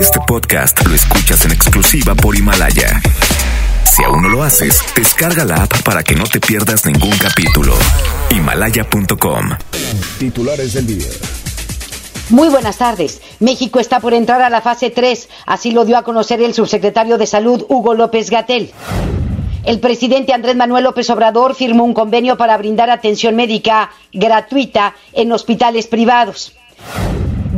Este podcast lo escuchas en exclusiva por Himalaya. Si aún no lo haces, descarga la app para que no te pierdas ningún capítulo. Himalaya.com. Titulares del día. Muy buenas tardes. México está por entrar a la fase 3, así lo dio a conocer el subsecretario de Salud, Hugo López Gatel. El presidente Andrés Manuel López Obrador firmó un convenio para brindar atención médica gratuita en hospitales privados.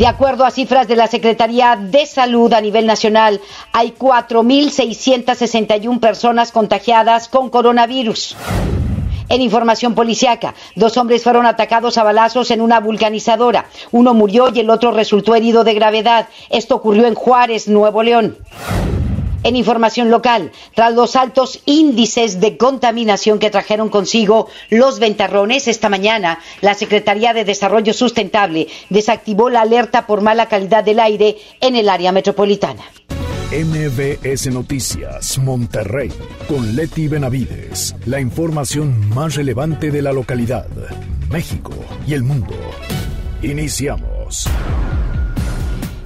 De acuerdo a cifras de la Secretaría de Salud a nivel nacional, hay 4.661 personas contagiadas con coronavirus. En información policiaca, dos hombres fueron atacados a balazos en una vulcanizadora. Uno murió y el otro resultó herido de gravedad. Esto ocurrió en Juárez, Nuevo León. En información local, tras los altos índices de contaminación que trajeron consigo los ventarrones, esta mañana la Secretaría de Desarrollo Sustentable desactivó la alerta por mala calidad del aire en el área metropolitana. MBS Noticias, Monterrey, con Leti Benavides. La información más relevante de la localidad, México y el mundo. Iniciamos.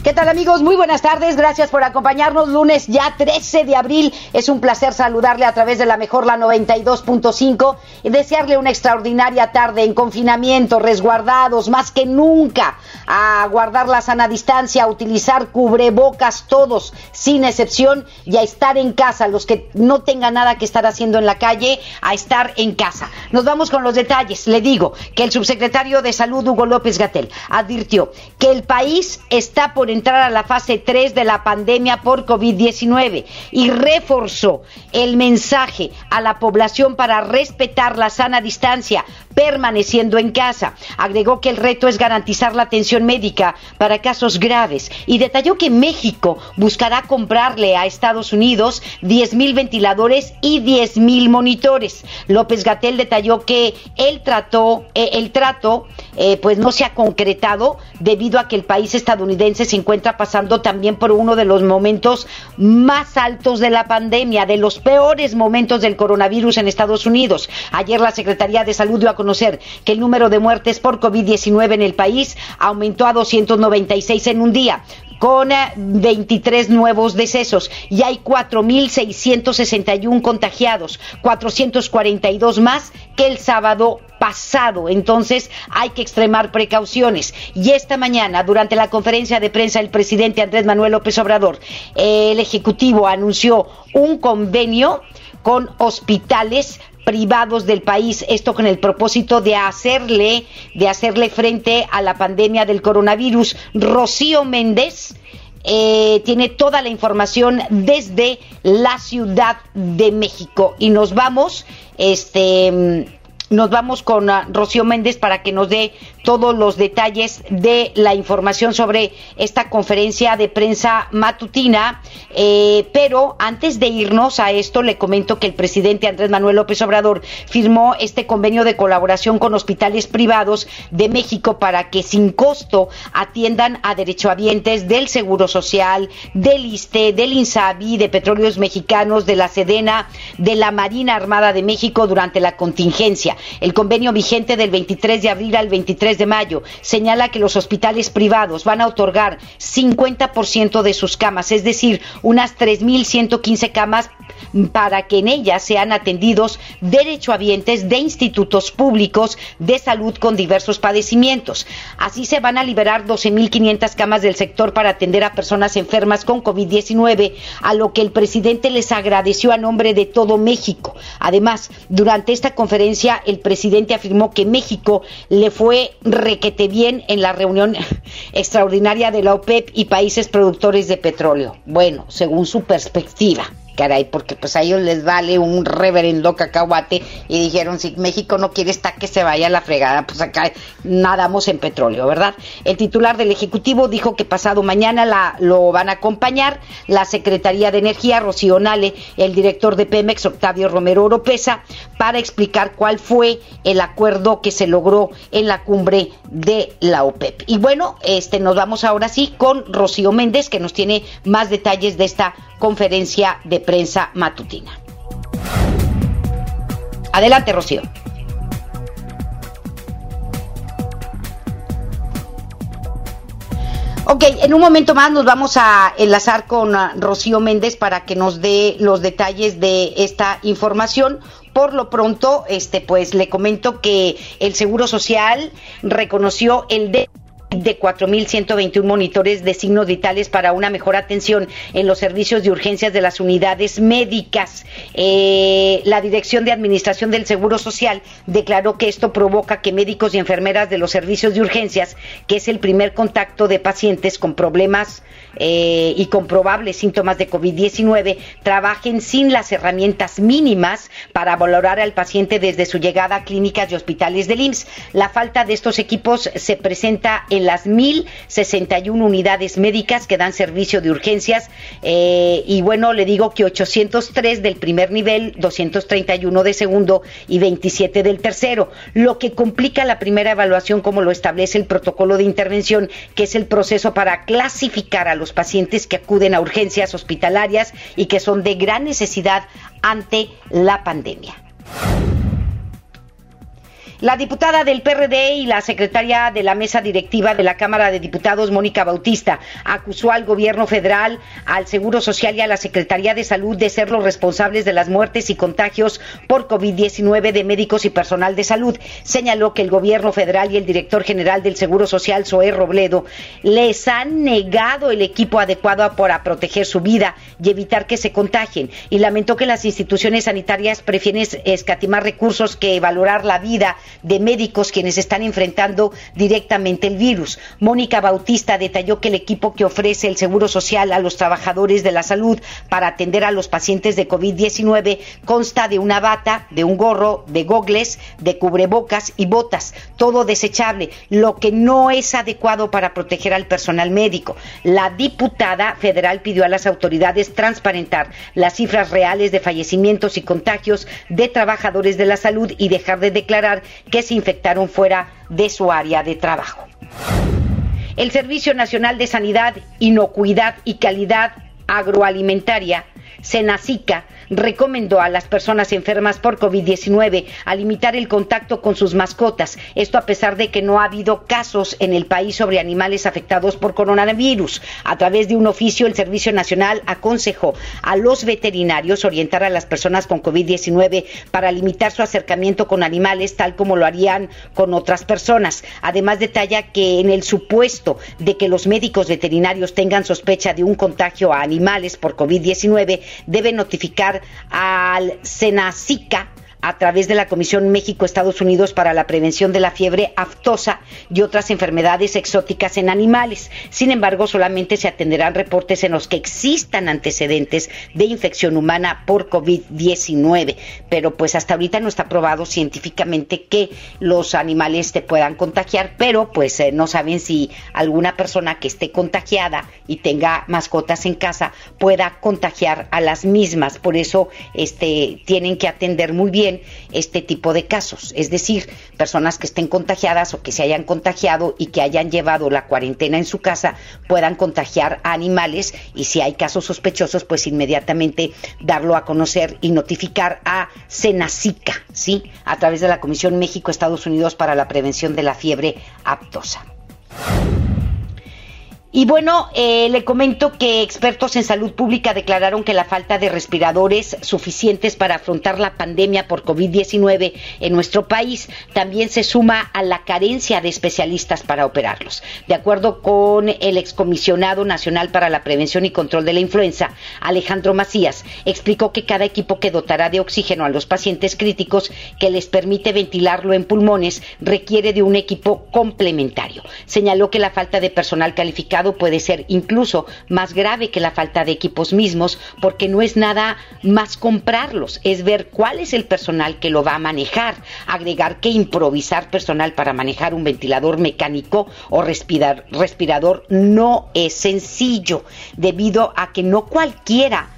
¿Qué tal amigos? Muy buenas tardes, gracias por acompañarnos. Lunes ya 13 de abril, es un placer saludarle a través de la mejor la 92.5 y desearle una extraordinaria tarde en confinamiento, resguardados más que nunca, a guardar la sana distancia, a utilizar cubrebocas todos, sin excepción, y a estar en casa, los que no tengan nada que estar haciendo en la calle, a estar en casa. Nos vamos con los detalles. Le digo que el subsecretario de Salud, Hugo López Gatel, advirtió que el país está por entrar a la fase 3 de la pandemia por COVID-19 y reforzó el mensaje a la población para respetar la sana distancia, permaneciendo en casa. Agregó que el reto es garantizar la atención médica para casos graves y detalló que México buscará comprarle a Estados Unidos 10 mil ventiladores y 10 mil monitores. López Gatel detalló que el trato, eh, el trato eh, pues no se ha concretado debido a que el país estadounidense se encuentra pasando también por uno de los momentos más altos de la pandemia, de los peores momentos del coronavirus en Estados Unidos. Ayer la Secretaría de Salud dio a conocer que el número de muertes por COVID-19 en el país aumentó a 296 en un día con 23 nuevos decesos y hay 4.661 contagiados, 442 más que el sábado pasado. Entonces hay que extremar precauciones. Y esta mañana, durante la conferencia de prensa, el presidente Andrés Manuel López Obrador, el Ejecutivo anunció un convenio con hospitales privados del país, esto con el propósito de hacerle, de hacerle frente a la pandemia del coronavirus. Rocío Méndez eh, tiene toda la información desde la Ciudad de México y nos vamos, este nos vamos con uh, Rocío Méndez para que nos dé todos los detalles de la información sobre esta conferencia de prensa matutina. Eh, pero antes de irnos a esto, le comento que el presidente Andrés Manuel López Obrador firmó este convenio de colaboración con hospitales privados de México para que sin costo atiendan a derechohabientes del Seguro Social, del ISTE, del INSABI, de Petróleos Mexicanos, de la Sedena, de la Marina Armada de México durante la contingencia. El convenio vigente del 23 de abril al 23 de mayo señala que los hospitales privados van a otorgar 50% de sus camas, es decir, unas 3.115 camas para que en ellas sean atendidos derechohabientes de institutos públicos de salud con diversos padecimientos. Así se van a liberar 12.500 camas del sector para atender a personas enfermas con COVID-19, a lo que el presidente les agradeció a nombre de todo México. Además, durante esta conferencia, el presidente afirmó que México le fue requete bien en la reunión extraordinaria de la OPEP y países productores de petróleo. Bueno, según su perspectiva caray, porque pues a ellos les vale un reverendo cacahuate y dijeron, si México no quiere estar que se vaya a la fregada, pues acá nadamos en petróleo, ¿verdad? El titular del Ejecutivo dijo que pasado mañana lo van a acompañar la Secretaría de Energía, Rocío Nale, el director de Pemex, Octavio Romero Oropesa, para explicar cuál fue el acuerdo que se logró en la cumbre de la OPEP. Y bueno, este nos vamos ahora sí con Rocío Méndez, que nos tiene más detalles de esta conferencia de prensa matutina. Adelante, Rocío. Ok, en un momento más nos vamos a enlazar con ah, Rocío Méndez para que nos dé los detalles de esta información. Por lo pronto, este, pues le comento que el Seguro Social reconoció el de de 4.121 monitores de signos vitales para una mejor atención en los servicios de urgencias de las unidades médicas. Eh, la Dirección de Administración del Seguro Social declaró que esto provoca que médicos y enfermeras de los servicios de urgencias, que es el primer contacto de pacientes con problemas eh, y con probables síntomas de COVID-19, trabajen sin las herramientas mínimas para valorar al paciente desde su llegada a clínicas y hospitales del IMSS. La falta de estos equipos se presenta en las 1.061 unidades médicas que dan servicio de urgencias. Eh, y bueno, le digo que 803 del primer nivel, 231 de segundo y 27 del tercero, lo que complica la primera evaluación como lo establece el protocolo de intervención, que es el proceso para clasificar a los pacientes que acuden a urgencias hospitalarias y que son de gran necesidad ante la pandemia. La diputada del PRD y la secretaria de la mesa directiva de la Cámara de Diputados, Mónica Bautista, acusó al gobierno federal, al Seguro Social y a la Secretaría de Salud de ser los responsables de las muertes y contagios por COVID-19 de médicos y personal de salud. Señaló que el gobierno federal y el director general del Seguro Social, Zoé Robledo, les han negado el equipo adecuado para proteger su vida y evitar que se contagien. Y lamentó que las instituciones sanitarias prefieren escatimar recursos que valorar la vida de médicos quienes están enfrentando directamente el virus. Mónica Bautista detalló que el equipo que ofrece el Seguro Social a los trabajadores de la salud para atender a los pacientes de COVID-19 consta de una bata, de un gorro, de gogles, de cubrebocas y botas, todo desechable, lo que no es adecuado para proteger al personal médico. La diputada federal pidió a las autoridades transparentar las cifras reales de fallecimientos y contagios de trabajadores de la salud y dejar de declarar que se infectaron fuera de su área de trabajo. El Servicio Nacional de Sanidad, Inocuidad y Calidad Agroalimentaria, SENACICA, recomendó a las personas enfermas por COVID-19 a limitar el contacto con sus mascotas. Esto a pesar de que no ha habido casos en el país sobre animales afectados por coronavirus. A través de un oficio, el Servicio Nacional aconsejó a los veterinarios orientar a las personas con COVID-19 para limitar su acercamiento con animales tal como lo harían con otras personas. Además, detalla que en el supuesto de que los médicos veterinarios tengan sospecha de un contagio a animales por COVID-19, deben notificar al Senacica a través de la Comisión México-Estados Unidos para la Prevención de la Fiebre Aftosa y otras enfermedades exóticas en animales. Sin embargo, solamente se atenderán reportes en los que existan antecedentes de infección humana por COVID-19. Pero pues hasta ahorita no está probado científicamente que los animales te puedan contagiar, pero pues eh, no saben si alguna persona que esté contagiada y tenga mascotas en casa pueda contagiar a las mismas. Por eso este, tienen que atender muy bien este tipo de casos, es decir, personas que estén contagiadas o que se hayan contagiado y que hayan llevado la cuarentena en su casa puedan contagiar a animales y si hay casos sospechosos, pues inmediatamente darlo a conocer y notificar a Senacica, ¿sí? A través de la Comisión México-Estados Unidos para la Prevención de la Fiebre Aptosa. Y bueno, eh, le comento que expertos en salud pública declararon que la falta de respiradores suficientes para afrontar la pandemia por COVID-19 en nuestro país también se suma a la carencia de especialistas para operarlos. De acuerdo con el excomisionado nacional para la prevención y control de la influenza, Alejandro Macías, explicó que cada equipo que dotará de oxígeno a los pacientes críticos que les permite ventilarlo en pulmones requiere de un equipo complementario. Señaló que la falta de personal calificado puede ser incluso más grave que la falta de equipos mismos porque no es nada más comprarlos, es ver cuál es el personal que lo va a manejar, agregar que improvisar personal para manejar un ventilador mecánico o respirador no es sencillo debido a que no cualquiera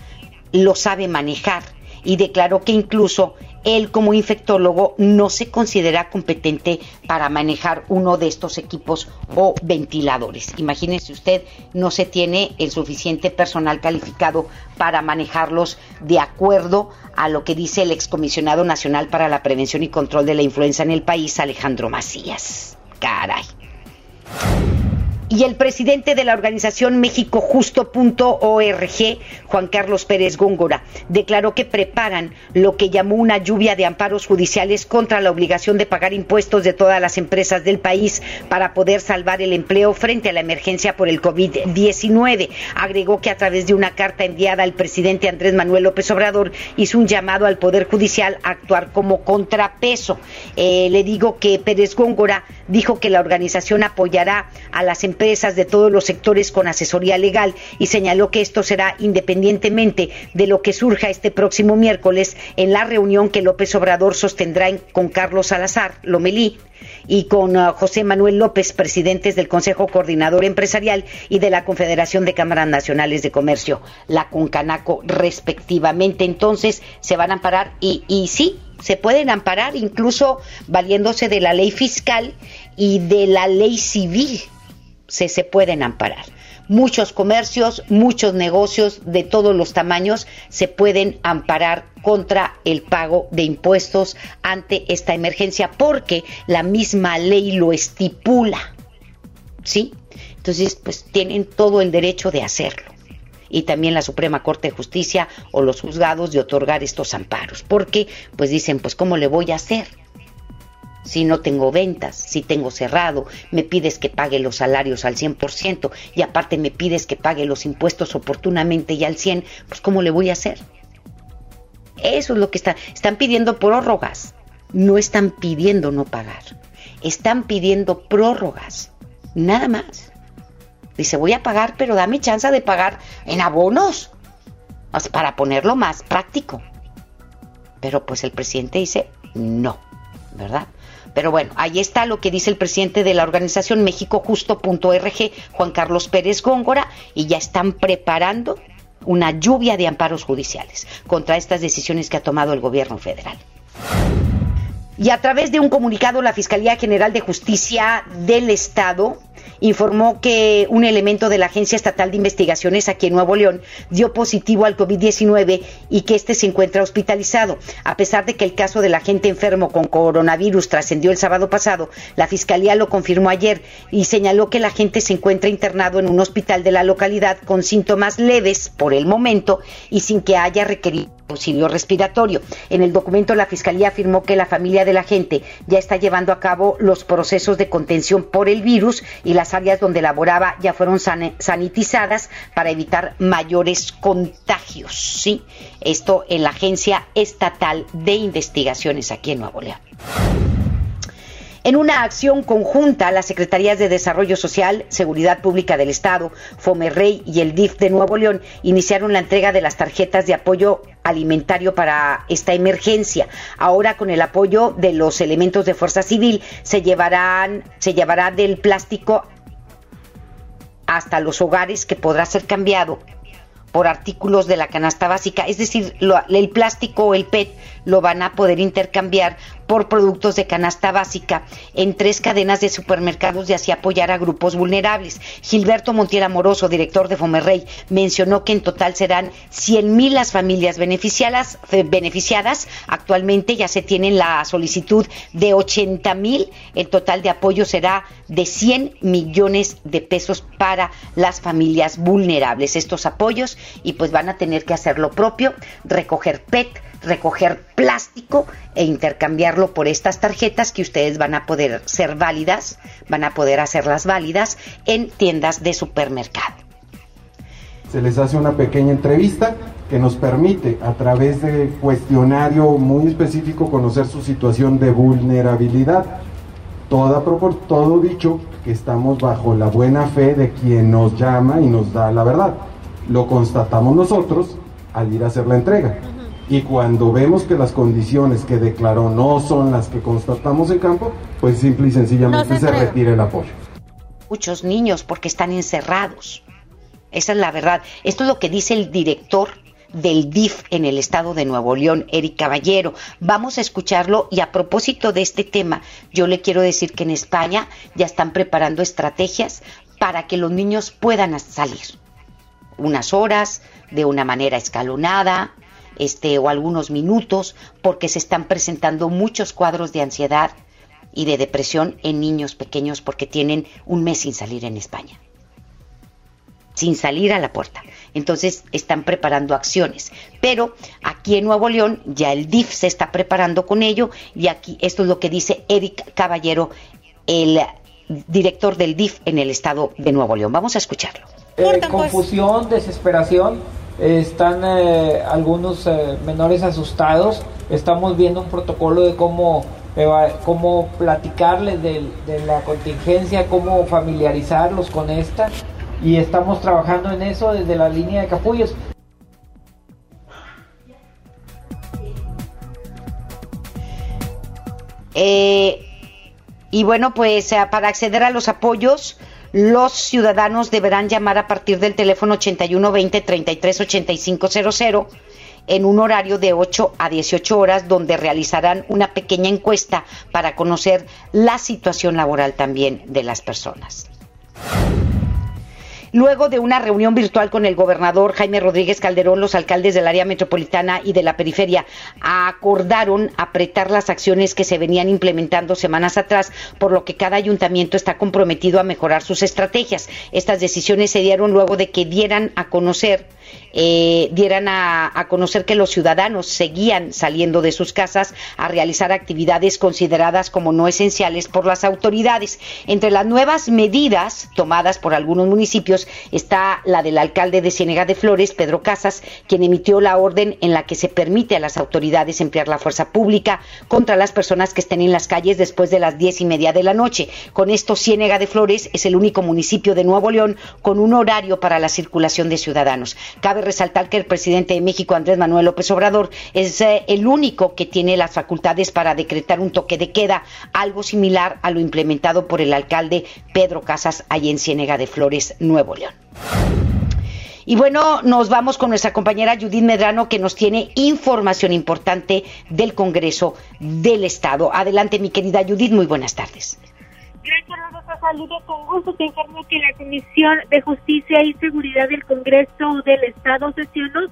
lo sabe manejar y declaró que incluso él como infectólogo no se considera competente para manejar uno de estos equipos o ventiladores. Imagínese usted, no se tiene el suficiente personal calificado para manejarlos de acuerdo a lo que dice el excomisionado nacional para la prevención y control de la influenza en el país, Alejandro Macías. Caray. Y el presidente de la organización Méxicojusto.org, Juan Carlos Pérez Góngora, declaró que preparan lo que llamó una lluvia de amparos judiciales contra la obligación de pagar impuestos de todas las empresas del país para poder salvar el empleo frente a la emergencia por el COVID-19. Agregó que a través de una carta enviada al presidente Andrés Manuel López Obrador hizo un llamado al Poder Judicial a actuar como contrapeso. Eh, le digo que Pérez Góngora dijo que la organización apoyará a las empresas empresas de todos los sectores con asesoría legal y señaló que esto será independientemente de lo que surja este próximo miércoles en la reunión que López Obrador sostendrá con Carlos Salazar Lomelí y con uh, José Manuel López, presidentes del Consejo Coordinador Empresarial y de la Confederación de Cámaras Nacionales de Comercio, la CONCANACO, respectivamente. Entonces, se van a amparar y, y sí, se pueden amparar incluso valiéndose de la ley fiscal y de la ley civil se, se pueden amparar. Muchos comercios, muchos negocios de todos los tamaños se pueden amparar contra el pago de impuestos ante esta emergencia porque la misma ley lo estipula. ¿Sí? Entonces, pues tienen todo el derecho de hacerlo y también la Suprema Corte de Justicia o los juzgados de otorgar estos amparos, porque pues dicen, pues ¿cómo le voy a hacer? Si no tengo ventas, si tengo cerrado, me pides que pague los salarios al 100% y aparte me pides que pague los impuestos oportunamente y al 100, pues ¿cómo le voy a hacer? Eso es lo que están, están pidiendo prórrogas, no están pidiendo no pagar, están pidiendo prórrogas, nada más. Dice, voy a pagar, pero dame chance de pagar en abonos, para ponerlo más práctico. Pero pues el presidente dice, no, ¿verdad? Pero bueno, ahí está lo que dice el presidente de la organización Méxicojusto.org, Juan Carlos Pérez Góngora, y ya están preparando una lluvia de amparos judiciales contra estas decisiones que ha tomado el gobierno federal. Y a través de un comunicado, la Fiscalía General de Justicia del Estado informó que un elemento de la Agencia Estatal de Investigaciones aquí en Nuevo León dio positivo al COVID-19 y que éste se encuentra hospitalizado. A pesar de que el caso del agente enfermo con coronavirus trascendió el sábado pasado, la Fiscalía lo confirmó ayer y señaló que el agente se encuentra internado en un hospital de la localidad con síntomas leves por el momento y sin que haya requerido auxilio respiratorio. En el documento la Fiscalía afirmó que la familia de la gente ya está llevando a cabo los procesos de contención por el virus y las áreas donde laboraba ya fueron sanitizadas para evitar mayores contagios. ¿sí? Esto en la Agencia Estatal de Investigaciones aquí en Nuevo León. En una acción conjunta, las Secretarías de Desarrollo Social, Seguridad Pública del Estado, Fomerrey y el DIF de Nuevo León iniciaron la entrega de las tarjetas de apoyo alimentario para esta emergencia. Ahora con el apoyo de los elementos de Fuerza Civil se llevarán se llevará del plástico hasta los hogares que podrá ser cambiado por artículos de la canasta básica, es decir, el plástico o el PET lo van a poder intercambiar por productos de canasta básica en tres cadenas de supermercados y así apoyar a grupos vulnerables. Gilberto Montiel Amoroso, director de Fomerrey, mencionó que en total serán 100 mil las familias beneficiadas, eh, beneficiadas. Actualmente ya se tiene la solicitud de 80 mil. El total de apoyo será de 100 millones de pesos para las familias vulnerables. Estos apoyos y pues van a tener que hacer lo propio, recoger PET, recoger plástico e por estas tarjetas que ustedes van a poder ser válidas, van a poder hacerlas válidas en tiendas de supermercado. Se les hace una pequeña entrevista que nos permite a través de cuestionario muy específico conocer su situación de vulnerabilidad. Toda todo dicho que estamos bajo la buena fe de quien nos llama y nos da la verdad. Lo constatamos nosotros al ir a hacer la entrega y cuando vemos que las condiciones que declaró no son las que constatamos en campo, pues simple y sencillamente se, retire el apoyo. Muchos niños porque están encerrados. Esa es la verdad. Esto es lo que dice el director del DIF en el estado de Nuevo León, Eric Caballero. Vamos a escucharlo y a propósito de este tema, yo le quiero decir que en España ya están preparando estrategias para que los niños puedan salir. Unas horas, de una manera escalonada, este, o algunos minutos porque se están presentando muchos cuadros de ansiedad y de depresión en niños pequeños porque tienen un mes sin salir en España. Sin salir a la puerta. Entonces están preparando acciones. Pero aquí en Nuevo León ya el DIF se está preparando con ello y aquí esto es lo que dice Eric Caballero, el director del DIF en el estado de Nuevo León. Vamos a escucharlo. Eh, confusión, desesperación, están eh, algunos eh, menores asustados, estamos viendo un protocolo de cómo, cómo platicarles de, de la contingencia, cómo familiarizarlos con esta y estamos trabajando en eso desde la línea de capullos. y bueno, pues para acceder a los apoyos, los ciudadanos deberán llamar a partir del teléfono 8120 338500 en un horario de 8 a 18 horas donde realizarán una pequeña encuesta para conocer la situación laboral también de las personas. Luego de una reunión virtual con el gobernador Jaime Rodríguez Calderón, los alcaldes del área metropolitana y de la periferia acordaron apretar las acciones que se venían implementando semanas atrás, por lo que cada ayuntamiento está comprometido a mejorar sus estrategias. Estas decisiones se dieron luego de que dieran a conocer eh, dieran a, conocer que los ciudadanos seguían saliendo de sus casas a realizar actividades consideradas como no esenciales por las autoridades. Entre las nuevas medidas tomadas por algunos municipios está la del alcalde de Ciénega de Flores, Pedro Casas, quien emitió la orden en la que se permite a las autoridades emplear la fuerza pública contra las personas que estén en las calles después de las diez y media de la noche. Con esto, Ciénega de Flores es el único municipio de Nuevo León con un horario para la circulación de ciudadanos. Cabe resaltar que el presidente de México, Andrés Manuel López Obrador, es eh, el único que tiene las facultades para decretar un toque de queda, algo similar a lo implementado por el alcalde Pedro Casas allí en Ciénega de Flores, Nuevo León. Y bueno, nos vamos con nuestra compañera Judith Medrano que nos tiene información importante del Congreso del Estado. Adelante, mi querida Judith, muy buenas tardes. Gracias, saludo con gusto. Te informo que la Comisión de Justicia y Seguridad del Congreso del Estado sesionó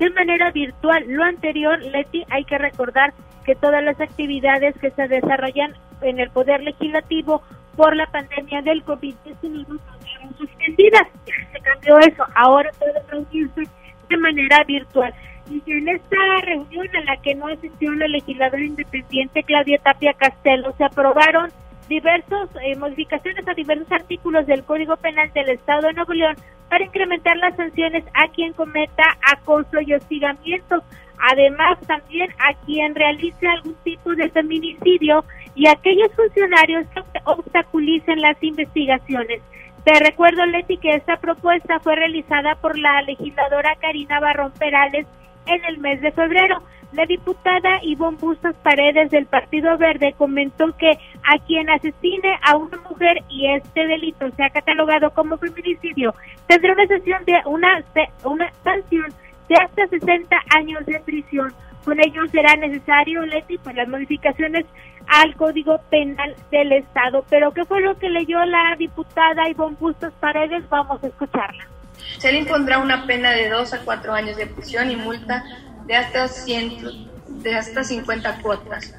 de manera virtual. Lo anterior, Leti, hay que recordar que todas las actividades que se desarrollan en el Poder Legislativo por la pandemia del COVID-19 fueron suspendidas. Se cambió eso. Ahora puede reunirse de manera virtual. Y en esta reunión en la que no asistió la legisladora independiente Claudia Tapia Castelo, se aprobaron diversas eh, modificaciones a diversos artículos del Código Penal del Estado de Nuevo León para incrementar las sanciones a quien cometa acoso y hostigamiento. Además, también a quien realice algún tipo de feminicidio y aquellos funcionarios que obstaculicen las investigaciones. Te recuerdo, Leti, que esta propuesta fue realizada por la legisladora Karina Barrón Perales en el mes de febrero. La diputada Ivonne Bustos Paredes del Partido Verde comentó que a quien asesine a una mujer y este delito sea catalogado como feminicidio tendrá una sesión de una, una sanción de hasta 60 años de prisión. Con ello será necesario, Leti, pues las modificaciones al Código Penal del Estado. Pero ¿qué fue lo que leyó la diputada Ivonne Bustos Paredes? Vamos a escucharla. Se le impondrá una pena de dos a cuatro años de prisión y multa de hasta, ciento, de hasta 50 cuotas.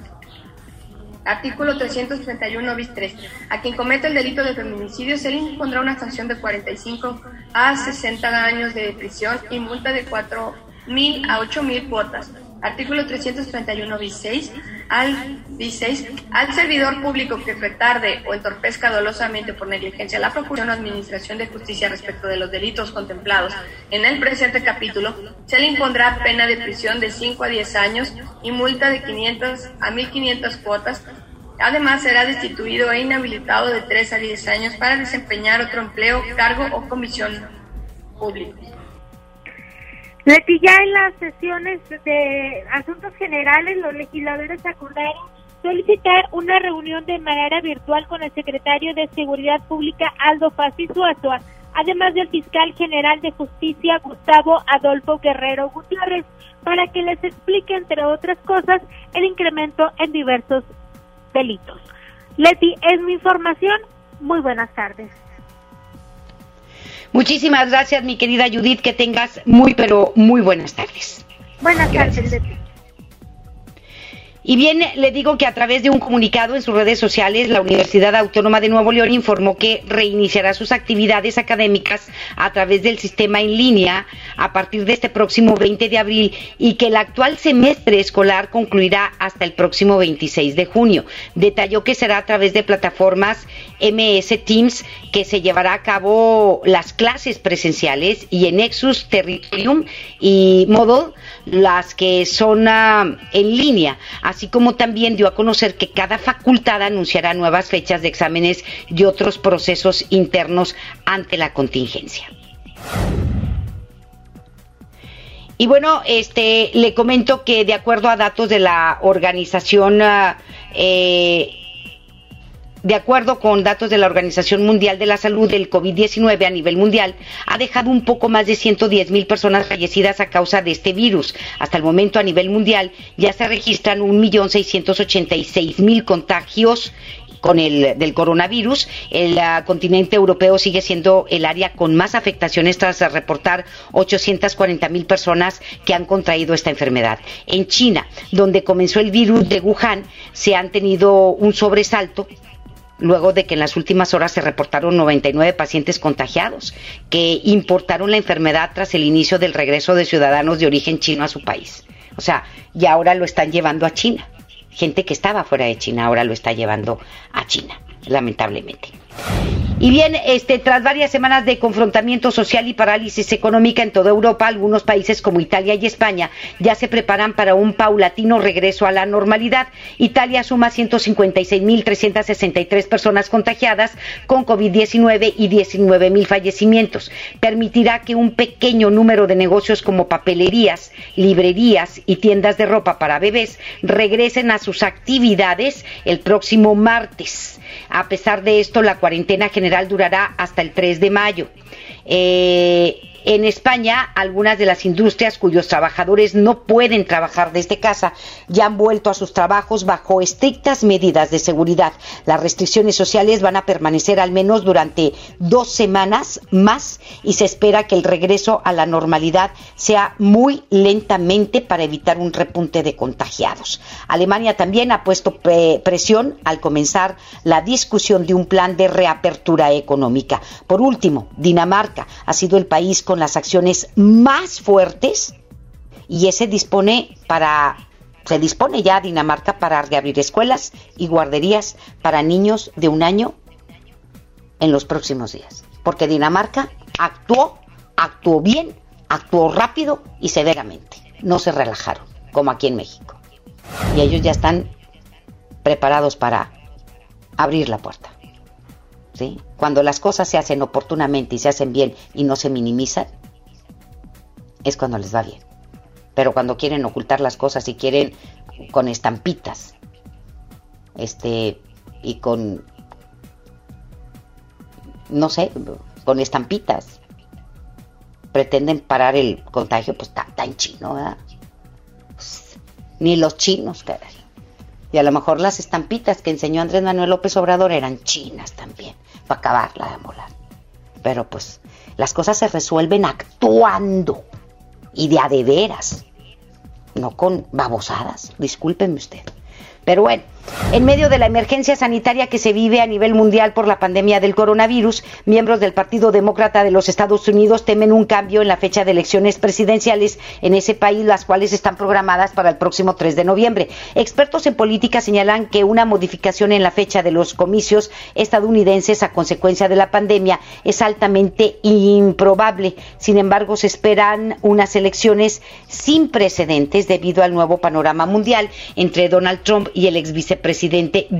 Artículo 331 bis 3. A quien cometa el delito de feminicidio se le impondrá una sanción de 45 a 60 años de prisión y multa de 4 mil a 8 mil cuotas. Artículo 331 bis 6 al, al servidor público que retarde o entorpezca dolosamente por negligencia la procuración o administración de justicia respecto de los delitos contemplados en el presente capítulo, se le impondrá pena de prisión de 5 a 10 años y multa de 500 a 1.500 cuotas. Además, será destituido e inhabilitado de 3 a 10 años para desempeñar otro empleo, cargo o comisión pública. Leti, ya en las sesiones de asuntos generales, los legisladores acordaron solicitar una reunión de manera virtual con el secretario de Seguridad Pública, Aldo Fassi Suazua, además del fiscal general de Justicia, Gustavo Adolfo Guerrero Gutiérrez, para que les explique, entre otras cosas, el incremento en diversos delitos. Leti, es mi información. Muy buenas tardes. Muchísimas gracias, mi querida Judith, que tengas muy, pero muy buenas tardes. Buenas tardes. Y bien, le digo que a través de un comunicado en sus redes sociales, la Universidad Autónoma de Nuevo León informó que reiniciará sus actividades académicas a través del sistema en línea a partir de este próximo 20 de abril y que el actual semestre escolar concluirá hasta el próximo 26 de junio. Detalló que será a través de plataformas MS Teams que se llevará a cabo las clases presenciales y en Nexus Territorium y Model las que son ah, en línea así como también dio a conocer que cada facultad anunciará nuevas fechas de exámenes y otros procesos internos ante la contingencia. Y bueno, este le comento que de acuerdo a datos de la organización ah, eh, de acuerdo con datos de la Organización Mundial de la Salud, el COVID-19 a nivel mundial ha dejado un poco más de 110 mil personas fallecidas a causa de este virus. Hasta el momento a nivel mundial ya se registran 1.686.000 contagios con el del coronavirus. El continente europeo sigue siendo el área con más afectaciones tras reportar 840 mil personas que han contraído esta enfermedad. En China, donde comenzó el virus de Wuhan, se han tenido un sobresalto luego de que en las últimas horas se reportaron 99 pacientes contagiados que importaron la enfermedad tras el inicio del regreso de ciudadanos de origen chino a su país. O sea, y ahora lo están llevando a China. Gente que estaba fuera de China ahora lo está llevando a China, lamentablemente. Y bien, este, tras varias semanas de confrontamiento social y parálisis económica en toda Europa, algunos países como Italia y España ya se preparan para un paulatino regreso a la normalidad. Italia suma 156.363 personas contagiadas con COVID-19 y 19.000 fallecimientos. Permitirá que un pequeño número de negocios como papelerías, librerías y tiendas de ropa para bebés regresen a sus actividades el próximo martes. A pesar de esto, la cuarentena general durará hasta el 3 de mayo. Eh, en España, algunas de las industrias cuyos trabajadores no pueden trabajar desde casa ya han vuelto a sus trabajos bajo estrictas medidas de seguridad. Las restricciones sociales van a permanecer al menos durante dos semanas más y se espera que el regreso a la normalidad sea muy lentamente para evitar un repunte de contagiados. Alemania también ha puesto presión al comenzar la discusión de un plan de reapertura económica. Por último, Dinamarca ha sido el país con las acciones más fuertes y ese dispone para se dispone ya Dinamarca para reabrir escuelas y guarderías para niños de un año en los próximos días. Porque Dinamarca actuó, actuó bien, actuó rápido y severamente. No se relajaron, como aquí en México. Y ellos ya están preparados para abrir la puerta. Cuando las cosas se hacen oportunamente y se hacen bien y no se minimizan, es cuando les va bien. Pero cuando quieren ocultar las cosas y quieren con estampitas, este, y con, no sé, con estampitas, pretenden parar el contagio, pues está tan chino, ¿verdad? Pues, ni los chinos, caray. Y a lo mejor las estampitas que enseñó Andrés Manuel López Obrador eran chinas también para acabarla de molar. Pero pues las cosas se resuelven actuando y de a de veras, no con babosadas, discúlpenme usted. Pero bueno, en medio de la emergencia sanitaria que se vive a nivel mundial por la pandemia del coronavirus, miembros del Partido Demócrata de los Estados Unidos temen un cambio en la fecha de elecciones presidenciales en ese país, las cuales están programadas para el próximo 3 de noviembre. Expertos en política señalan que una modificación en la fecha de los comicios estadounidenses a consecuencia de la pandemia es altamente improbable. Sin embargo, se esperan unas elecciones sin precedentes debido al nuevo panorama mundial entre Donald Trump y el ex vicepresidente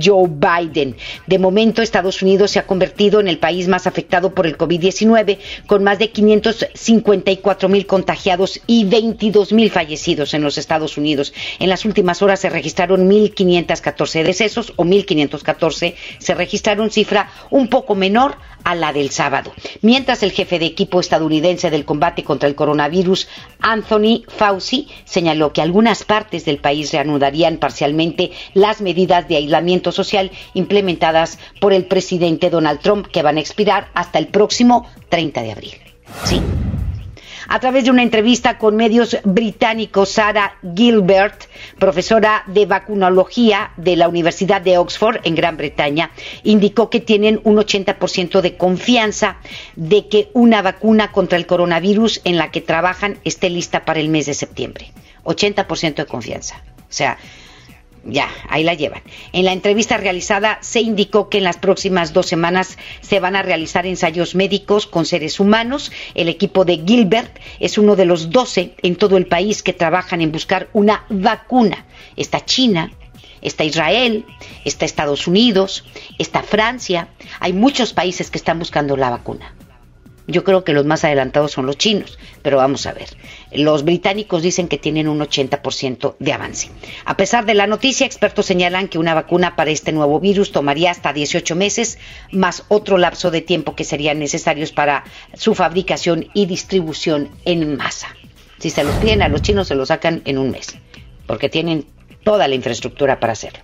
Joe Biden. De momento, Estados Unidos se ha convertido en el país más afectado por el COVID-19, con más de 554 mil contagiados y 22 mil fallecidos en los Estados Unidos. En las últimas horas se registraron 1.514 decesos o 1.514 se registraron cifra un poco menor a la del sábado. Mientras el jefe de equipo estadounidense del combate contra el coronavirus, Anthony Fauci, señaló que algunas partes del país reanudarían parcialmente las medidas de aislamiento social implementadas por el presidente Donald Trump que van a expirar hasta el próximo 30 de abril. A través de una entrevista con medios británicos, Sarah Gilbert, profesora de vacunología de la Universidad de Oxford en Gran Bretaña, indicó que tienen un 80% de confianza de que una vacuna contra el coronavirus en la que trabajan esté lista para el mes de septiembre. 80% de confianza. O sea, ya, ahí la llevan. En la entrevista realizada se indicó que en las próximas dos semanas se van a realizar ensayos médicos con seres humanos. El equipo de Gilbert es uno de los 12 en todo el país que trabajan en buscar una vacuna. Está China, está Israel, está Estados Unidos, está Francia. Hay muchos países que están buscando la vacuna. Yo creo que los más adelantados son los chinos, pero vamos a ver. Los británicos dicen que tienen un 80% de avance. A pesar de la noticia, expertos señalan que una vacuna para este nuevo virus tomaría hasta 18 meses, más otro lapso de tiempo que serían necesarios para su fabricación y distribución en masa. Si se los piden a los chinos, se los sacan en un mes, porque tienen toda la infraestructura para hacerlo.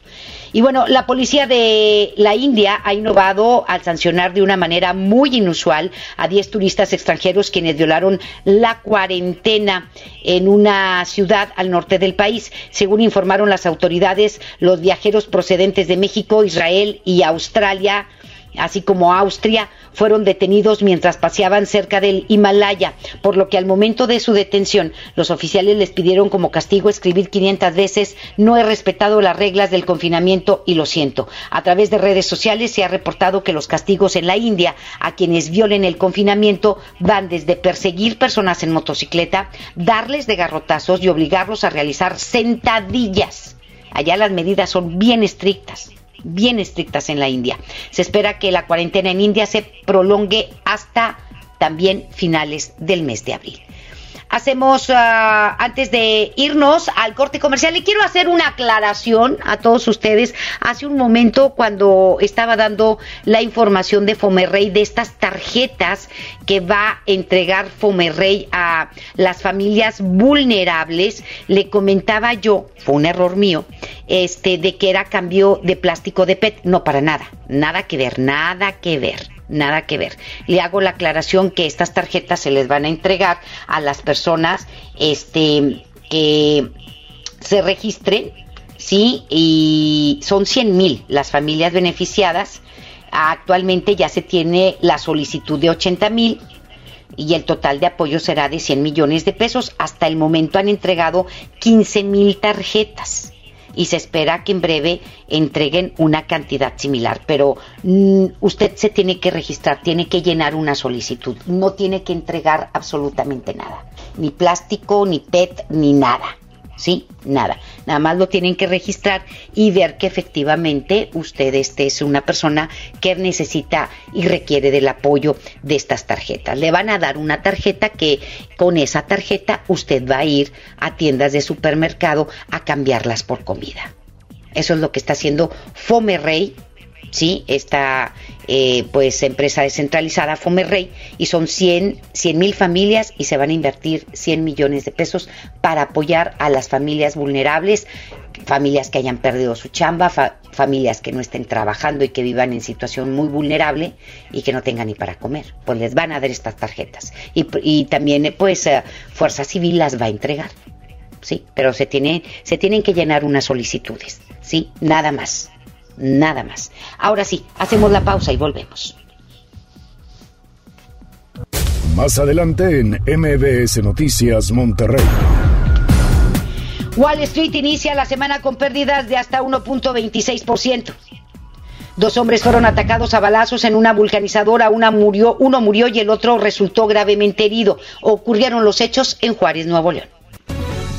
Y bueno, la policía de la India ha innovado al sancionar de una manera muy inusual a 10 turistas extranjeros quienes violaron la cuarentena en una ciudad al norte del país. Según informaron las autoridades, los viajeros procedentes de México, Israel y Australia así como Austria, fueron detenidos mientras paseaban cerca del Himalaya, por lo que al momento de su detención los oficiales les pidieron como castigo escribir 500 veces no he respetado las reglas del confinamiento y lo siento. A través de redes sociales se ha reportado que los castigos en la India a quienes violen el confinamiento van desde perseguir personas en motocicleta, darles de garrotazos y obligarlos a realizar sentadillas. Allá las medidas son bien estrictas bien estrictas en la India. Se espera que la cuarentena en India se prolongue hasta también finales del mes de abril hacemos ah, antes de irnos al corte comercial. Le quiero hacer una aclaración a todos ustedes. Hace un momento, cuando estaba dando la información de Fomerrey de estas tarjetas que va a entregar Fomerrey a las familias vulnerables, le comentaba yo, fue un error mío, este, de que era cambio de plástico de PET. No, para nada, nada que ver, nada que ver nada que ver. Le hago la aclaración que estas tarjetas se les van a entregar a las personas este, que se registren, ¿sí? Y son 100 mil las familias beneficiadas. Actualmente ya se tiene la solicitud de 80 mil y el total de apoyo será de 100 millones de pesos. Hasta el momento han entregado 15 mil tarjetas y se espera que en breve entreguen una cantidad similar. Pero mm, usted se tiene que registrar, tiene que llenar una solicitud, no tiene que entregar absolutamente nada, ni plástico, ni PET, ni nada. ¿Sí? Nada. Nada más lo tienen que registrar y ver que efectivamente usted este es una persona que necesita y requiere del apoyo de estas tarjetas. Le van a dar una tarjeta que con esa tarjeta usted va a ir a tiendas de supermercado a cambiarlas por comida. Eso es lo que está haciendo Fomerrey ¿sí? Esta eh, pues empresa descentralizada Fomerrey y son 100 mil familias y se van a invertir 100 millones de pesos para apoyar a las familias vulnerables, familias que hayan perdido su chamba, familias que no estén trabajando y que vivan en situación muy vulnerable y que no tengan ni para comer. Pues les van a dar estas tarjetas y, también pues eh, Fuerza Civil las va a entregar. Sí, pero se tiene se tienen que llenar unas solicitudes, sí, nada más nada más. Ahora sí, hacemos la pausa y volvemos. Más adelante en MBS Noticias Monterrey. Wall Street inicia la semana con pérdidas de hasta 1.26%. Dos hombres fueron atacados a balazos en una vulcanizadora, una murió, uno murió y el otro resultó gravemente herido. Ocurrieron los hechos en Juárez, Nuevo León.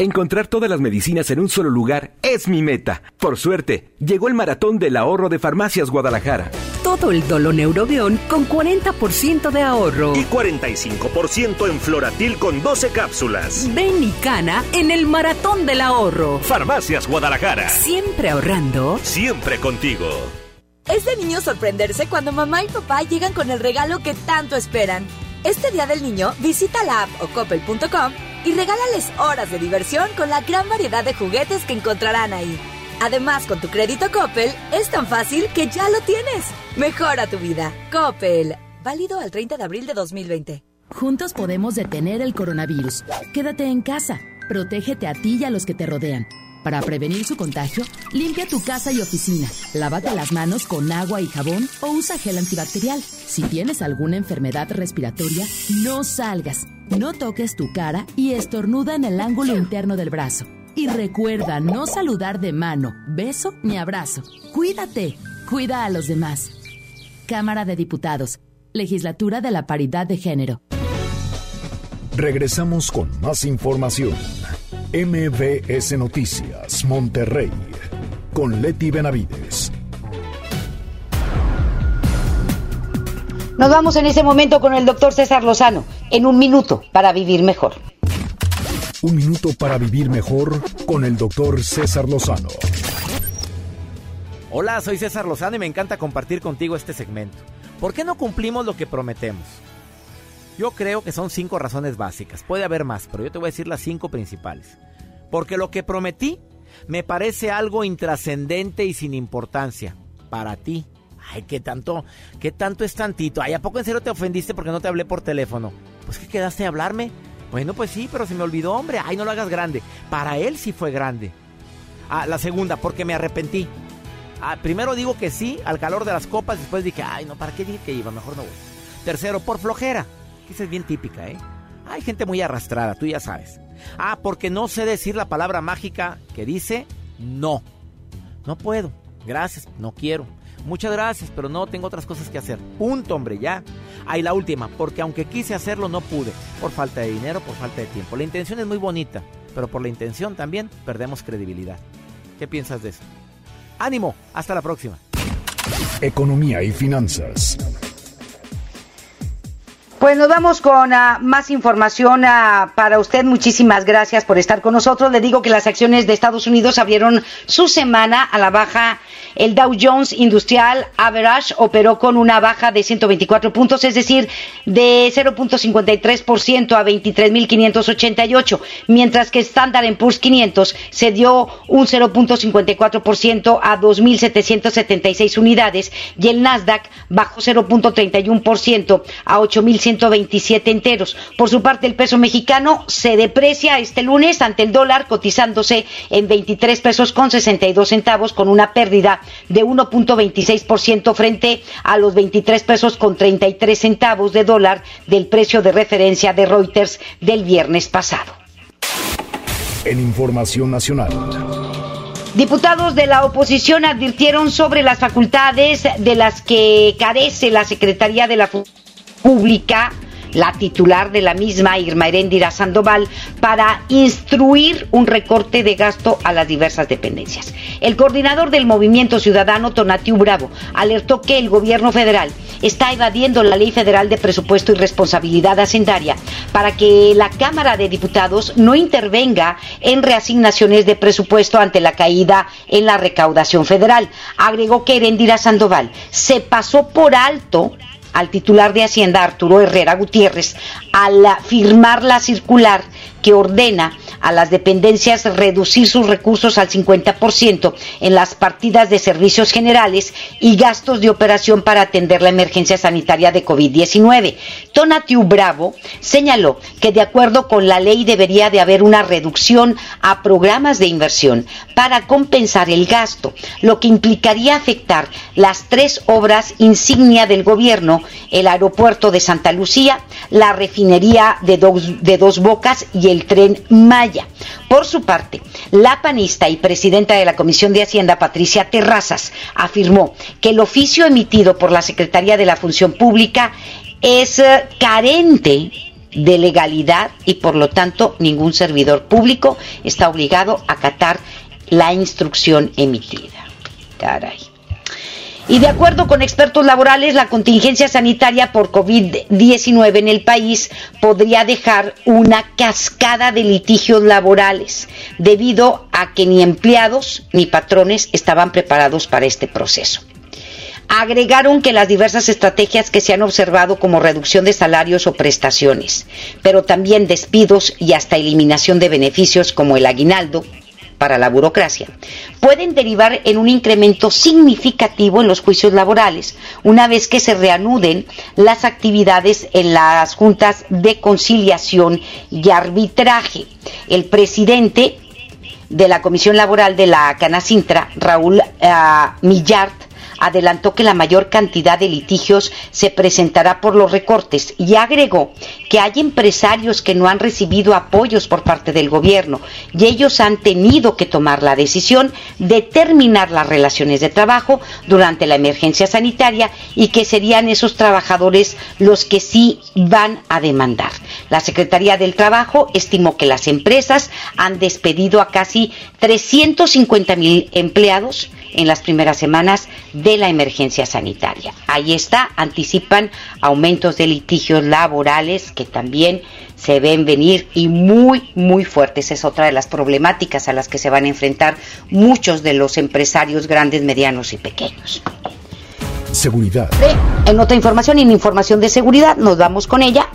Encontrar todas las medicinas en un solo lugar es mi meta. Por suerte, llegó el maratón del ahorro de Farmacias Guadalajara. Todo el Doloneurobión con 40% de ahorro. Y 45% en Floratil con 12 cápsulas. Ven y cana en el maratón del ahorro. Farmacias Guadalajara. Siempre ahorrando. Siempre contigo. Es de niño sorprenderse cuando mamá y papá llegan con el regalo que tanto esperan. Este día del niño, visita la app o coppel.com y regálales horas de diversión con la gran variedad de juguetes que encontrarán ahí. Además, con tu crédito Coppel, es tan fácil que ya lo tienes. Mejora tu vida. Coppel. Válido al 30 de abril de 2020. Juntos podemos detener el coronavirus. Quédate en casa. Protégete a ti y a los que te rodean. Para prevenir su contagio, limpia tu casa y oficina. Lávate las manos con agua y jabón o usa gel antibacterial. Si tienes alguna enfermedad respiratoria, no salgas. No toques tu cara y estornuda en el ángulo interno del brazo. Y recuerda no saludar de mano, beso ni abrazo. Cuídate. Cuida a los demás. Cámara de Diputados. Legislatura de la Paridad de Género. Regresamos con más información. MBS Noticias, Monterrey, con Leti Benavides. Nos vamos en ese momento con el doctor César Lozano, en un minuto para vivir mejor. Un minuto para vivir mejor con el doctor César Lozano. Hola, soy César Lozano y me encanta compartir contigo este segmento. ¿Por qué no cumplimos lo que prometemos? Yo creo que son cinco razones básicas. Puede haber más, pero yo te voy a decir las cinco principales. Porque lo que prometí me parece algo intrascendente y sin importancia para ti. Ay, qué tanto, qué tanto es tantito. Ay, ¿a poco en serio te ofendiste porque no te hablé por teléfono? Pues que quedaste a hablarme. Bueno, pues sí, pero se me olvidó, hombre. Ay, no lo hagas grande. Para él sí fue grande. Ah, la segunda, porque me arrepentí. Ah, primero digo que sí, al calor de las copas, después dije, ay, no, ¿para qué dije que iba? Mejor no voy. Tercero, por flojera. Esa es bien típica, ¿eh? Hay gente muy arrastrada, tú ya sabes. Ah, porque no sé decir la palabra mágica que dice no. No puedo. Gracias, no quiero. Muchas gracias, pero no tengo otras cosas que hacer. Punto, hombre, ya. Ahí la última, porque aunque quise hacerlo no pude, por falta de dinero, por falta de tiempo. La intención es muy bonita, pero por la intención también perdemos credibilidad. ¿Qué piensas de eso? Ánimo, hasta la próxima. Economía y finanzas. Pues nos vamos con uh, más información uh, para usted. Muchísimas gracias por estar con nosotros. Le digo que las acciones de Estados Unidos abrieron su semana a la baja El Dow Jones Industrial Average operó con una baja de 124 puntos, es decir, de 0.53% a 23.588, mientras que Standard Poor's 500 se dio un 0.54% a 2.776 unidades y el Nasdaq bajó 0.31% a 8.127 enteros. Por su parte, el peso mexicano se deprecia este lunes ante el dólar, cotizándose en 23 pesos con 62 centavos, con una pérdida de 1.26% frente a los 23 pesos con 33 centavos de dólar del precio de referencia de Reuters del viernes pasado. En Información Nacional. Diputados de la oposición advirtieron sobre las facultades de las que carece la Secretaría de la Pública la titular de la misma, Irma Heréndira Sandoval, para instruir un recorte de gasto a las diversas dependencias. El coordinador del Movimiento Ciudadano, Tonatiu Bravo, alertó que el gobierno federal está evadiendo la Ley Federal de Presupuesto y Responsabilidad Hacendaria para que la Cámara de Diputados no intervenga en reasignaciones de presupuesto ante la caída en la recaudación federal. Agregó que Herendira Sandoval se pasó por alto al titular de Hacienda, Arturo Herrera Gutiérrez, al firmar la circular que ordena a las dependencias reducir sus recursos al 50% en las partidas de servicios generales y gastos de operación para atender la emergencia sanitaria de COVID-19. Tonatiu Bravo señaló que de acuerdo con la ley debería de haber una reducción a programas de inversión para compensar el gasto, lo que implicaría afectar las tres obras insignia del gobierno, el aeropuerto de Santa Lucía, la refinería de dos, de dos Bocas y el tren Maya. Por su parte, la panista y presidenta de la Comisión de Hacienda, Patricia Terrazas, afirmó que el oficio emitido por la Secretaría de la Función Pública es eh, carente de legalidad y por lo tanto ningún servidor público está obligado a acatar la instrucción emitida. Caray. Y de acuerdo con expertos laborales, la contingencia sanitaria por COVID-19 en el país podría dejar una cascada de litigios laborales, debido a que ni empleados ni patrones estaban preparados para este proceso. Agregaron que las diversas estrategias que se han observado como reducción de salarios o prestaciones, pero también despidos y hasta eliminación de beneficios como el aguinaldo, para la burocracia, pueden derivar en un incremento significativo en los juicios laborales, una vez que se reanuden las actividades en las juntas de conciliación y arbitraje. El presidente de la Comisión Laboral de la Canacintra, Raúl uh, Millard, adelantó que la mayor cantidad de litigios se presentará por los recortes y agregó que hay empresarios que no han recibido apoyos por parte del gobierno y ellos han tenido que tomar la decisión de terminar las relaciones de trabajo durante la emergencia sanitaria y que serían esos trabajadores los que sí van a demandar. La Secretaría del Trabajo estimó que las empresas han despedido a casi 350 mil empleados en las primeras semanas de la emergencia sanitaria. Ahí está, anticipan aumentos de litigios laborales que también se ven venir y muy, muy fuertes. Es otra de las problemáticas a las que se van a enfrentar muchos de los empresarios grandes, medianos y pequeños. Seguridad. En otra información, en información de seguridad, nos vamos con ella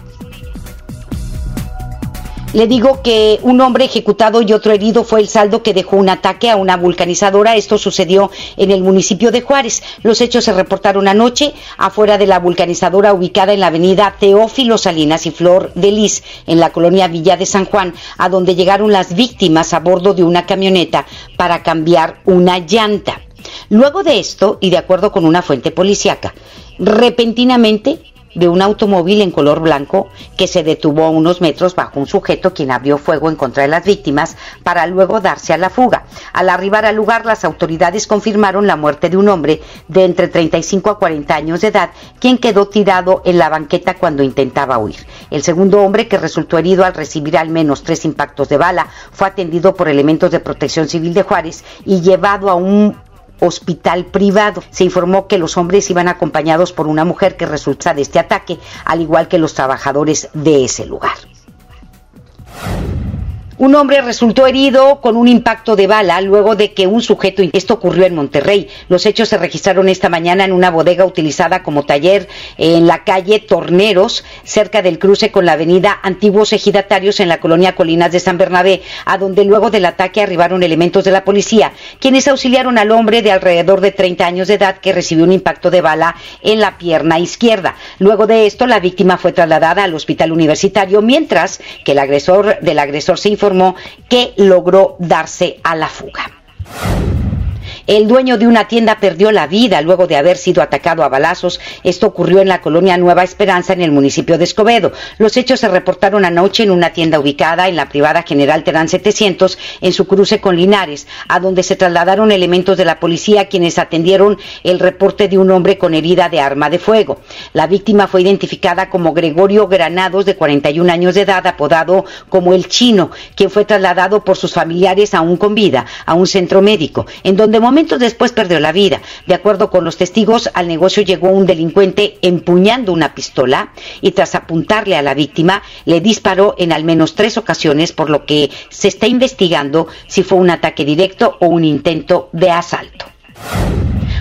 le digo que un hombre ejecutado y otro herido fue el saldo que dejó un ataque a una vulcanizadora. Esto sucedió en el municipio de Juárez. Los hechos se reportaron anoche afuera de la vulcanizadora ubicada en la avenida Teófilo Salinas y Flor de Lis, en la colonia Villa de San Juan, a donde llegaron las víctimas a bordo de una camioneta para cambiar una llanta. Luego de esto, y de acuerdo con una fuente policíaca, repentinamente de un automóvil en color blanco que se detuvo a unos metros bajo un sujeto quien abrió fuego en contra de las víctimas para luego darse a la fuga. Al arribar al lugar, las autoridades confirmaron la muerte de un hombre de entre 35 a 40 años de edad, quien quedó tirado en la banqueta cuando intentaba huir. El segundo hombre, que resultó herido al recibir al menos tres impactos de bala, fue atendido por elementos de protección civil de Juárez y llevado a un hospital privado. Se informó que los hombres iban acompañados por una mujer que resulta de este ataque, al igual que los trabajadores de ese lugar. Un hombre resultó herido con un impacto de bala luego de que un sujeto. Esto ocurrió en Monterrey. Los hechos se registraron esta mañana en una bodega utilizada como taller en la calle Torneros, cerca del cruce con la avenida Antiguos Ejidatarios en la colonia Colinas de San Bernabé, a donde luego del ataque arribaron elementos de la policía, quienes auxiliaron al hombre de alrededor de 30 años de edad que recibió un impacto de bala en la pierna izquierda. Luego de esto, la víctima fue trasladada al hospital universitario, mientras que el agresor del agresor se informó que logró darse a la fuga. El dueño de una tienda perdió la vida luego de haber sido atacado a balazos. Esto ocurrió en la colonia Nueva Esperanza, en el municipio de Escobedo. Los hechos se reportaron anoche en una tienda ubicada en la privada General Terán 700, en su cruce con Linares, a donde se trasladaron elementos de la policía quienes atendieron el reporte de un hombre con herida de arma de fuego. La víctima fue identificada como Gregorio Granados, de 41 años de edad, apodado como el chino, quien fue trasladado por sus familiares aún con vida a un centro médico, en donde momentos después perdió la vida. De acuerdo con los testigos, al negocio llegó un delincuente empuñando una pistola y tras apuntarle a la víctima le disparó en al menos tres ocasiones, por lo que se está investigando si fue un ataque directo o un intento de asalto.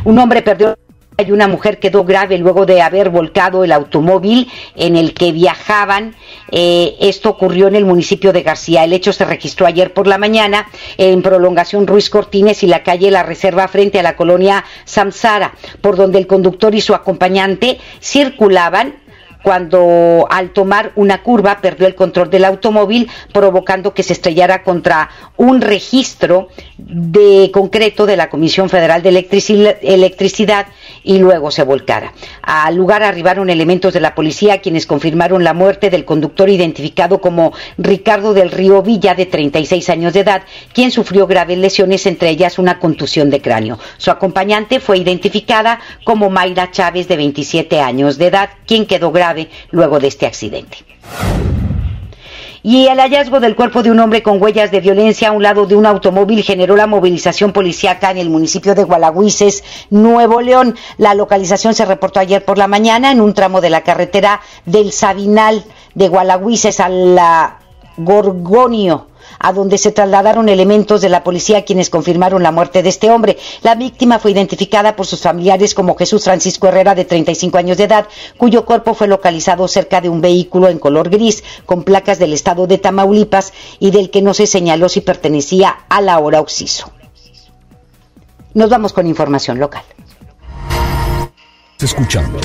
Un hombre perdió y una mujer quedó grave luego de haber volcado el automóvil en el que viajaban. Eh, esto ocurrió en el municipio de García. El hecho se registró ayer por la mañana en prolongación Ruiz Cortines y la calle La Reserva frente a la colonia Samsara, por donde el conductor y su acompañante circulaban cuando al tomar una curva perdió el control del automóvil, provocando que se estrellara contra un registro de concreto de la Comisión Federal de Electricidad y luego se volcara. Al lugar arribaron elementos de la policía quienes confirmaron la muerte del conductor identificado como Ricardo del Río Villa, de 36 años de edad, quien sufrió graves lesiones, entre ellas una contusión de cráneo. Su acompañante fue identificada como Mayra Chávez, de 27 años de edad, quien quedó grave luego de este accidente y el hallazgo del cuerpo de un hombre con huellas de violencia a un lado de un automóvil generó la movilización policíaca en el municipio de Gualagüises, Nuevo León. La localización se reportó ayer por la mañana en un tramo de la carretera del Sabinal de Gualagüises a la Gorgonio a donde se trasladaron elementos de la policía quienes confirmaron la muerte de este hombre. La víctima fue identificada por sus familiares como Jesús Francisco Herrera, de 35 años de edad, cuyo cuerpo fue localizado cerca de un vehículo en color gris con placas del estado de Tamaulipas y del que no se señaló si pertenecía a la hora Oxiso. Nos vamos con información local. Escuchando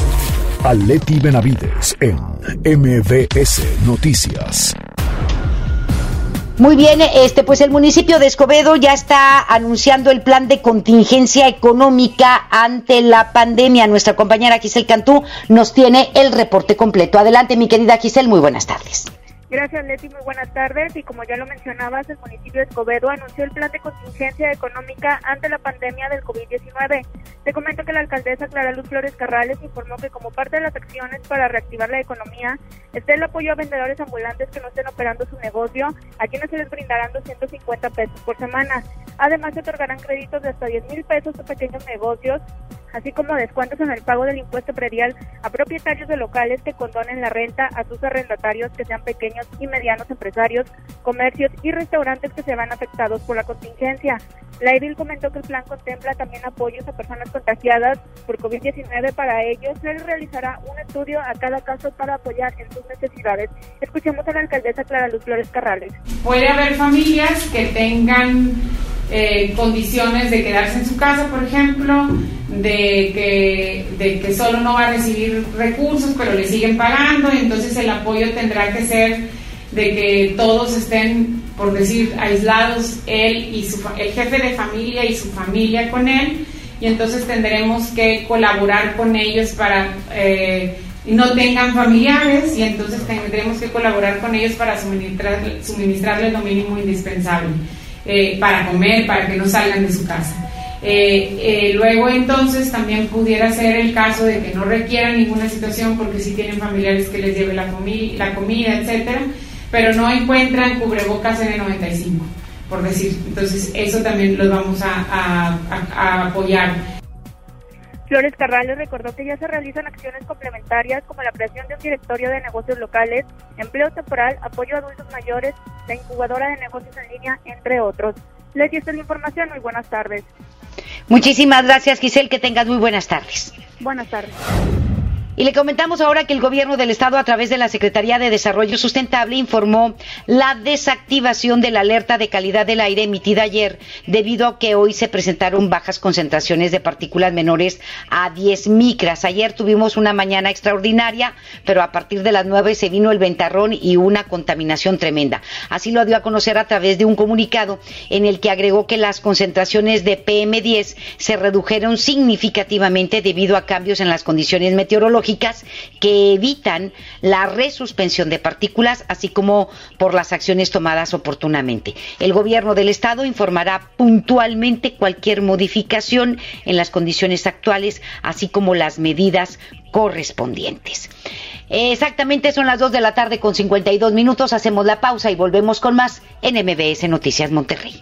a Leti Benavides en MBS Noticias. Muy bien, este pues el municipio de Escobedo ya está anunciando el plan de contingencia económica ante la pandemia. Nuestra compañera Giselle Cantú nos tiene el reporte completo. Adelante, mi querida Giselle, muy buenas tardes. Gracias, Leti. Muy buenas tardes. Y como ya lo mencionabas, el municipio de Escobedo anunció el plan de contingencia económica ante la pandemia del COVID-19. Te comento que la alcaldesa Clara Luz Flores Carrales informó que como parte de las acciones para reactivar la economía está el apoyo a vendedores ambulantes que no estén operando su negocio, a quienes se les brindarán 250 pesos por semana. Además, se otorgarán créditos de hasta 10 mil pesos a pequeños negocios así como descuentos en el pago del impuesto predial a propietarios de locales que condonen la renta a sus arrendatarios que sean pequeños y medianos empresarios, comercios y restaurantes que se van afectados por la contingencia. La edil comentó que el plan contempla también apoyos a personas contagiadas por COVID-19. Para ellos, se realizará un estudio a cada caso para apoyar en sus necesidades. Escuchemos a la alcaldesa Clara Luz Flores Carrales. Puede haber familias que tengan eh, condiciones de quedarse en su casa, por ejemplo, de que, de que solo no va a recibir recursos, pero le siguen pagando, y entonces el apoyo tendrá que ser de que todos estén, por decir, aislados, él y su, el jefe de familia y su familia con él, y entonces tendremos que colaborar con ellos para... Eh, no tengan familiares y entonces tendremos que colaborar con ellos para suministrar, suministrarles lo mínimo indispensable eh, para comer, para que no salgan de su casa. Eh, eh, luego entonces también pudiera ser el caso de que no requieran ninguna situación porque si tienen familiares que les lleve la, comida, etcétera, pero no encuentran cubrebocas N95, por decir. Entonces eso también los vamos a, apoyar. Flores Carrales recordó que ya se realizan acciones complementarias como la creación de un directorio de negocios locales, empleo temporal, apoyo a adultos mayores, la incubadora de negocios en línea, entre otros. Les esta la información. Muy buenas tardes. Muchísimas gracias, Giselle. Que tengas muy buenas tardes. Buenas tardes. Y le comentamos ahora que el gobierno del estado a través de la Secretaría de Desarrollo Sustentable informó la desactivación de la alerta de calidad del aire emitida ayer debido a que hoy se presentaron bajas concentraciones de partículas menores a 10 micras. Ayer tuvimos una mañana extraordinaria, pero a partir de las 9 se vino el ventarrón y una contaminación tremenda. Así lo dio a conocer a través de un comunicado en el que agregó que las concentraciones de PM10 se redujeron significativamente debido a cambios en las condiciones meteorológicas que evitan la resuspensión de partículas, así como por las acciones tomadas oportunamente. El gobierno del estado informará puntualmente cualquier modificación en las condiciones actuales, así como las medidas correspondientes. Exactamente son las 2 de la tarde con 52 minutos. Hacemos la pausa y volvemos con más en MBS Noticias Monterrey.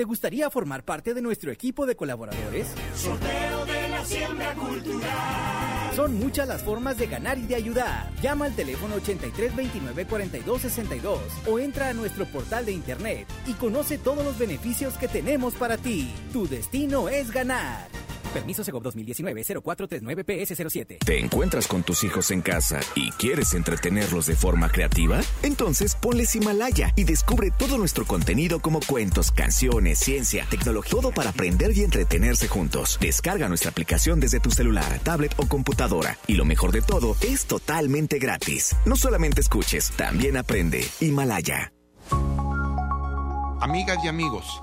¿Te gustaría formar parte de nuestro equipo de colaboradores? Sorteo de la siembra cultural. Son muchas las formas de ganar y de ayudar. Llama al teléfono 83 29 42 62 o entra a nuestro portal de internet y conoce todos los beneficios que tenemos para ti. Tu destino es ganar. Permiso Segov 2019-0439-PS07. ¿Te encuentras con tus hijos en casa y quieres entretenerlos de forma creativa? Entonces ponles Himalaya y descubre todo nuestro contenido como cuentos, canciones, ciencia, tecnología, todo para aprender y entretenerse juntos. Descarga nuestra aplicación desde tu celular, tablet o computadora. Y lo mejor de todo, es totalmente gratis. No solamente escuches, también aprende. Himalaya. Amigas y amigos,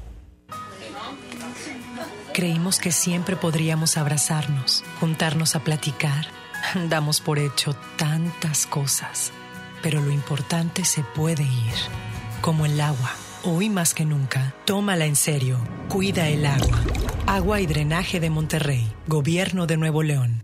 Creímos que siempre podríamos abrazarnos, juntarnos a platicar. Damos por hecho tantas cosas, pero lo importante se puede ir, como el agua. Hoy más que nunca, tómala en serio. Cuida el agua. Agua y drenaje de Monterrey, Gobierno de Nuevo León.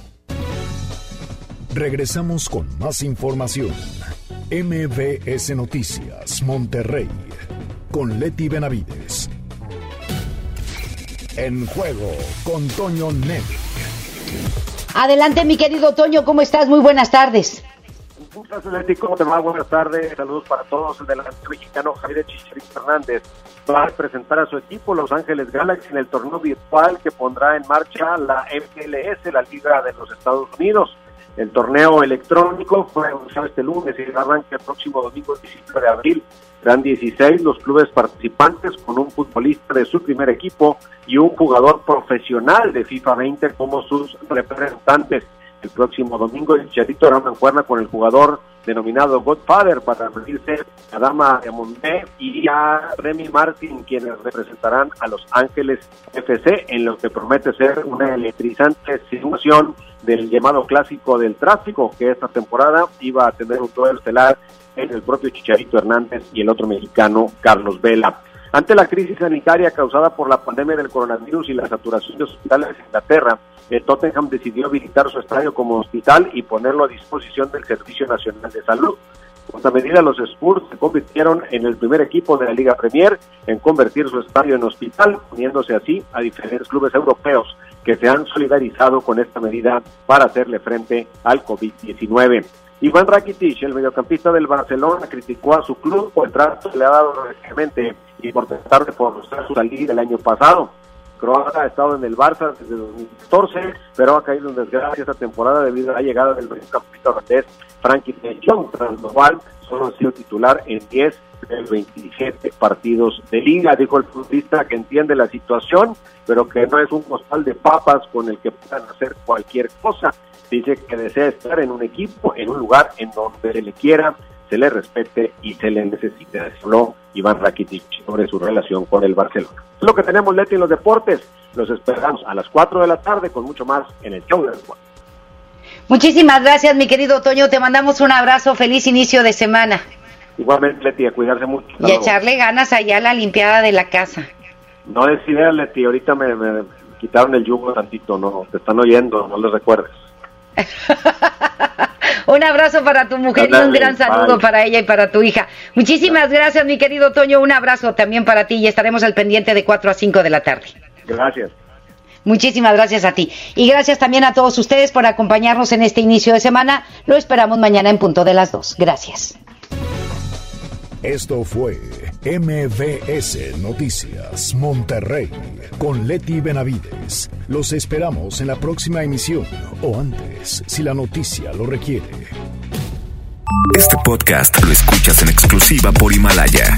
Regresamos con más información. MBS Noticias, Monterrey, con Leti Benavides. En juego con Toño Net. Adelante, mi querido Toño, ¿cómo estás? Muy buenas tardes. Leti. ¿Cómo te va? Buenas tardes. Saludos para todos. El delantero mexicano Javier Chicharito Fernández va a presentar a su equipo Los Ángeles Galaxy en el torneo virtual que pondrá en marcha la MLS, la Liga de los Estados Unidos. El torneo electrónico fue anunciado este lunes y arranca el próximo domingo 17 de abril. Serán 16 los clubes participantes con un futbolista de su primer equipo y un jugador profesional de FIFA 20 como sus representantes. El próximo domingo el Chicharito hará una con el jugador denominado Godfather para reunirse a Dama de Monté y a Remy Martin, quienes representarán a Los Ángeles FC en lo que promete ser una electrizante situación del llamado clásico del tráfico, que esta temporada iba a tener un duelo estelar en el propio Chicharito Hernández y el otro mexicano Carlos Vela. Ante la crisis sanitaria causada por la pandemia del coronavirus y la saturación de hospitales en Inglaterra, eh, Tottenham decidió habilitar su estadio como hospital y ponerlo a disposición del Servicio Nacional de Salud. Con esta medida, los Spurs se convirtieron en el primer equipo de la Liga Premier en convertir su estadio en hospital, uniéndose así a diferentes clubes europeos que se han solidarizado con esta medida para hacerle frente al COVID-19. Iván Rakitic, el mediocampista del Barcelona, criticó a su club por el trato que le ha dado recientemente y por tratar de forzar su salida el año pasado. Croata ha estado en el Barça desde 2014, pero ha caído en desgracia esta temporada debido a la llegada del mediocampista holandés Frankie de tras lo cual solo ha sido titular en 10 de 27 partidos de liga. Dijo el futbolista que entiende la situación, pero que no es un costal de papas con el que puedan hacer cualquier cosa dice que desea estar en un equipo, en un lugar en donde se le quiera, se le respete y se le necesite. Habló Iván Rakitic sobre su relación con el Barcelona. Es lo que tenemos, Leti, en los deportes. Los esperamos a las 4 de la tarde con mucho más en el show del. Muchísimas gracias, mi querido Toño. Te mandamos un abrazo. Feliz inicio de semana. Igualmente, Leti, a cuidarse mucho. y echarle ganas allá a la limpiada de la casa. No es idea, Leti. Ahorita me, me quitaron el yugo tantito. No, te están oyendo. No les recuerdes. un abrazo para tu mujer y un gran saludo para ella y para tu hija. Muchísimas gracias, mi querido Toño. Un abrazo también para ti y estaremos al pendiente de 4 a 5 de la tarde. Gracias. Muchísimas gracias a ti. Y gracias también a todos ustedes por acompañarnos en este inicio de semana. Lo esperamos mañana en punto de las 2. Gracias. Esto fue MVS Noticias Monterrey con Leti Benavides. Los esperamos en la próxima emisión o antes, si la noticia lo requiere. Este podcast lo escuchas en exclusiva por Himalaya.